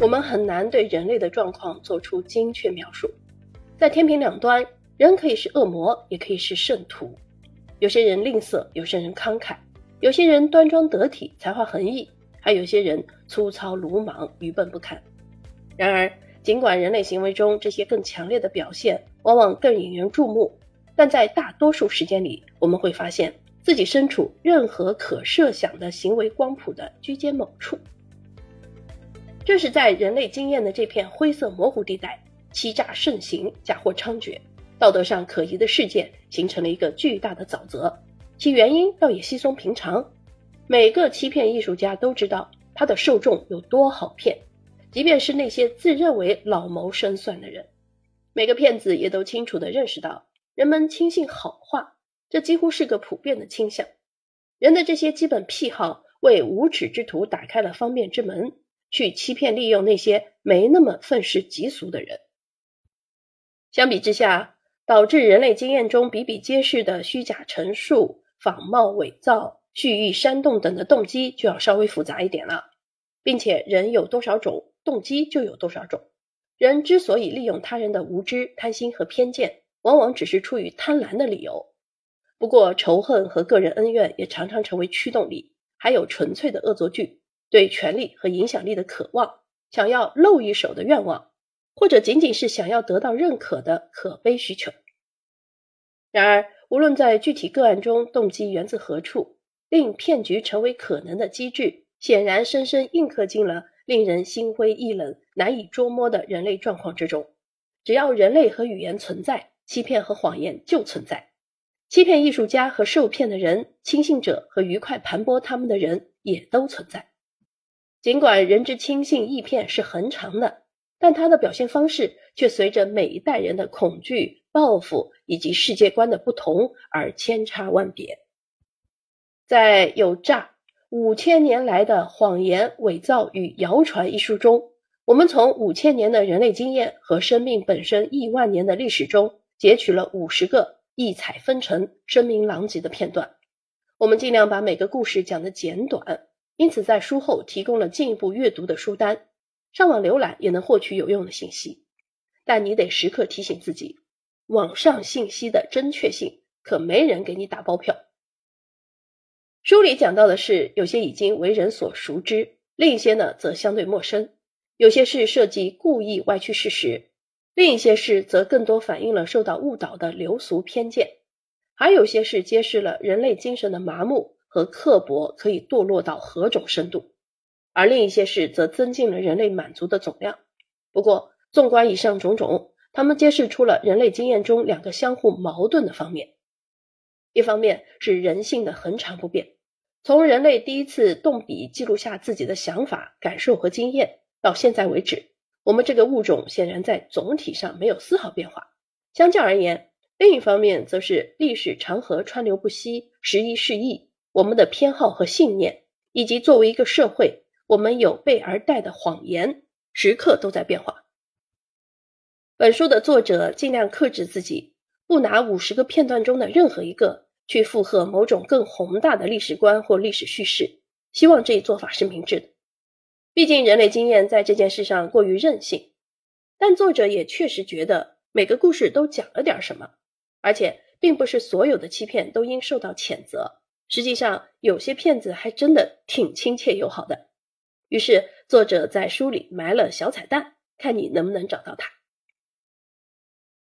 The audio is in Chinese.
我们很难对人类的状况做出精确描述。在天平两端，人可以是恶魔，也可以是圣徒。有些人吝啬，有些人慷慨；有些人端庄得体，才华横溢；还有些人粗糙鲁莽，愚笨不堪。然而，尽管人类行为中这些更强烈的表现往往更引人注目，但在大多数时间里，我们会发现自己身处任何可设想的行为光谱的居间某处。正是在人类经验的这片灰色模糊地带，欺诈盛行，假货猖獗，道德上可疑的事件形成了一个巨大的沼泽。其原因倒也稀松平常，每个欺骗艺术家都知道他的受众有多好骗，即便是那些自认为老谋深算的人。每个骗子也都清楚地认识到，人们轻信好话，这几乎是个普遍的倾向。人的这些基本癖好，为无耻之徒打开了方便之门。去欺骗利用那些没那么愤世嫉俗的人。相比之下，导致人类经验中比比皆是的虚假陈述、仿冒伪造、蓄意煽动等的动机就要稍微复杂一点了。并且，人有多少种动机就有多少种。人之所以利用他人的无知、贪心和偏见，往往只是出于贪婪的理由。不过，仇恨和个人恩怨也常常成为驱动力，还有纯粹的恶作剧。对权力和影响力的渴望，想要露一手的愿望，或者仅仅是想要得到认可的可悲需求。然而，无论在具体个案中动机源自何处，令骗局成为可能的机制，显然深深印刻进了令人心灰意冷、难以捉摸的人类状况之中。只要人类和语言存在，欺骗和谎言就存在。欺骗艺术家和受骗的人，轻信者和愉快盘剥他们的人，也都存在。尽管人之轻信易骗是恒常的，但它的表现方式却随着每一代人的恐惧、报复以及世界观的不同而千差万别。在《有诈五千年来的谎言、伪造与谣传》一书中，我们从五千年的人类经验和生命本身亿万年的历史中截取了五十个异彩纷呈、声名狼藉的片段。我们尽量把每个故事讲得简短。因此，在书后提供了进一步阅读的书单，上网浏览也能获取有用的信息。但你得时刻提醒自己，网上信息的真确性可没人给你打包票。书里讲到的是有些已经为人所熟知，另一些呢则相对陌生；有些是涉及故意歪曲事实，另一些事则更多反映了受到误导的流俗偏见，还有些是揭示了人类精神的麻木。和刻薄可以堕落到何种深度，而另一些事则增进了人类满足的总量。不过，纵观以上种种，他们揭示出了人类经验中两个相互矛盾的方面：一方面是人性的恒常不变，从人类第一次动笔记录下自己的想法、感受和经验到现在为止，我们这个物种显然在总体上没有丝毫变化。相较而言，另一方面则是历史长河川流不息，时移世易。我们的偏好和信念，以及作为一个社会，我们有备而待的谎言，时刻都在变化。本书的作者尽量克制自己，不拿五十个片段中的任何一个去附和某种更宏大的历史观或历史叙事，希望这一做法是明智的。毕竟人类经验在这件事上过于任性，但作者也确实觉得每个故事都讲了点什么，而且并不是所有的欺骗都应受到谴责。实际上，有些骗子还真的挺亲切友好的。于是，作者在书里埋了小彩蛋，看你能不能找到他。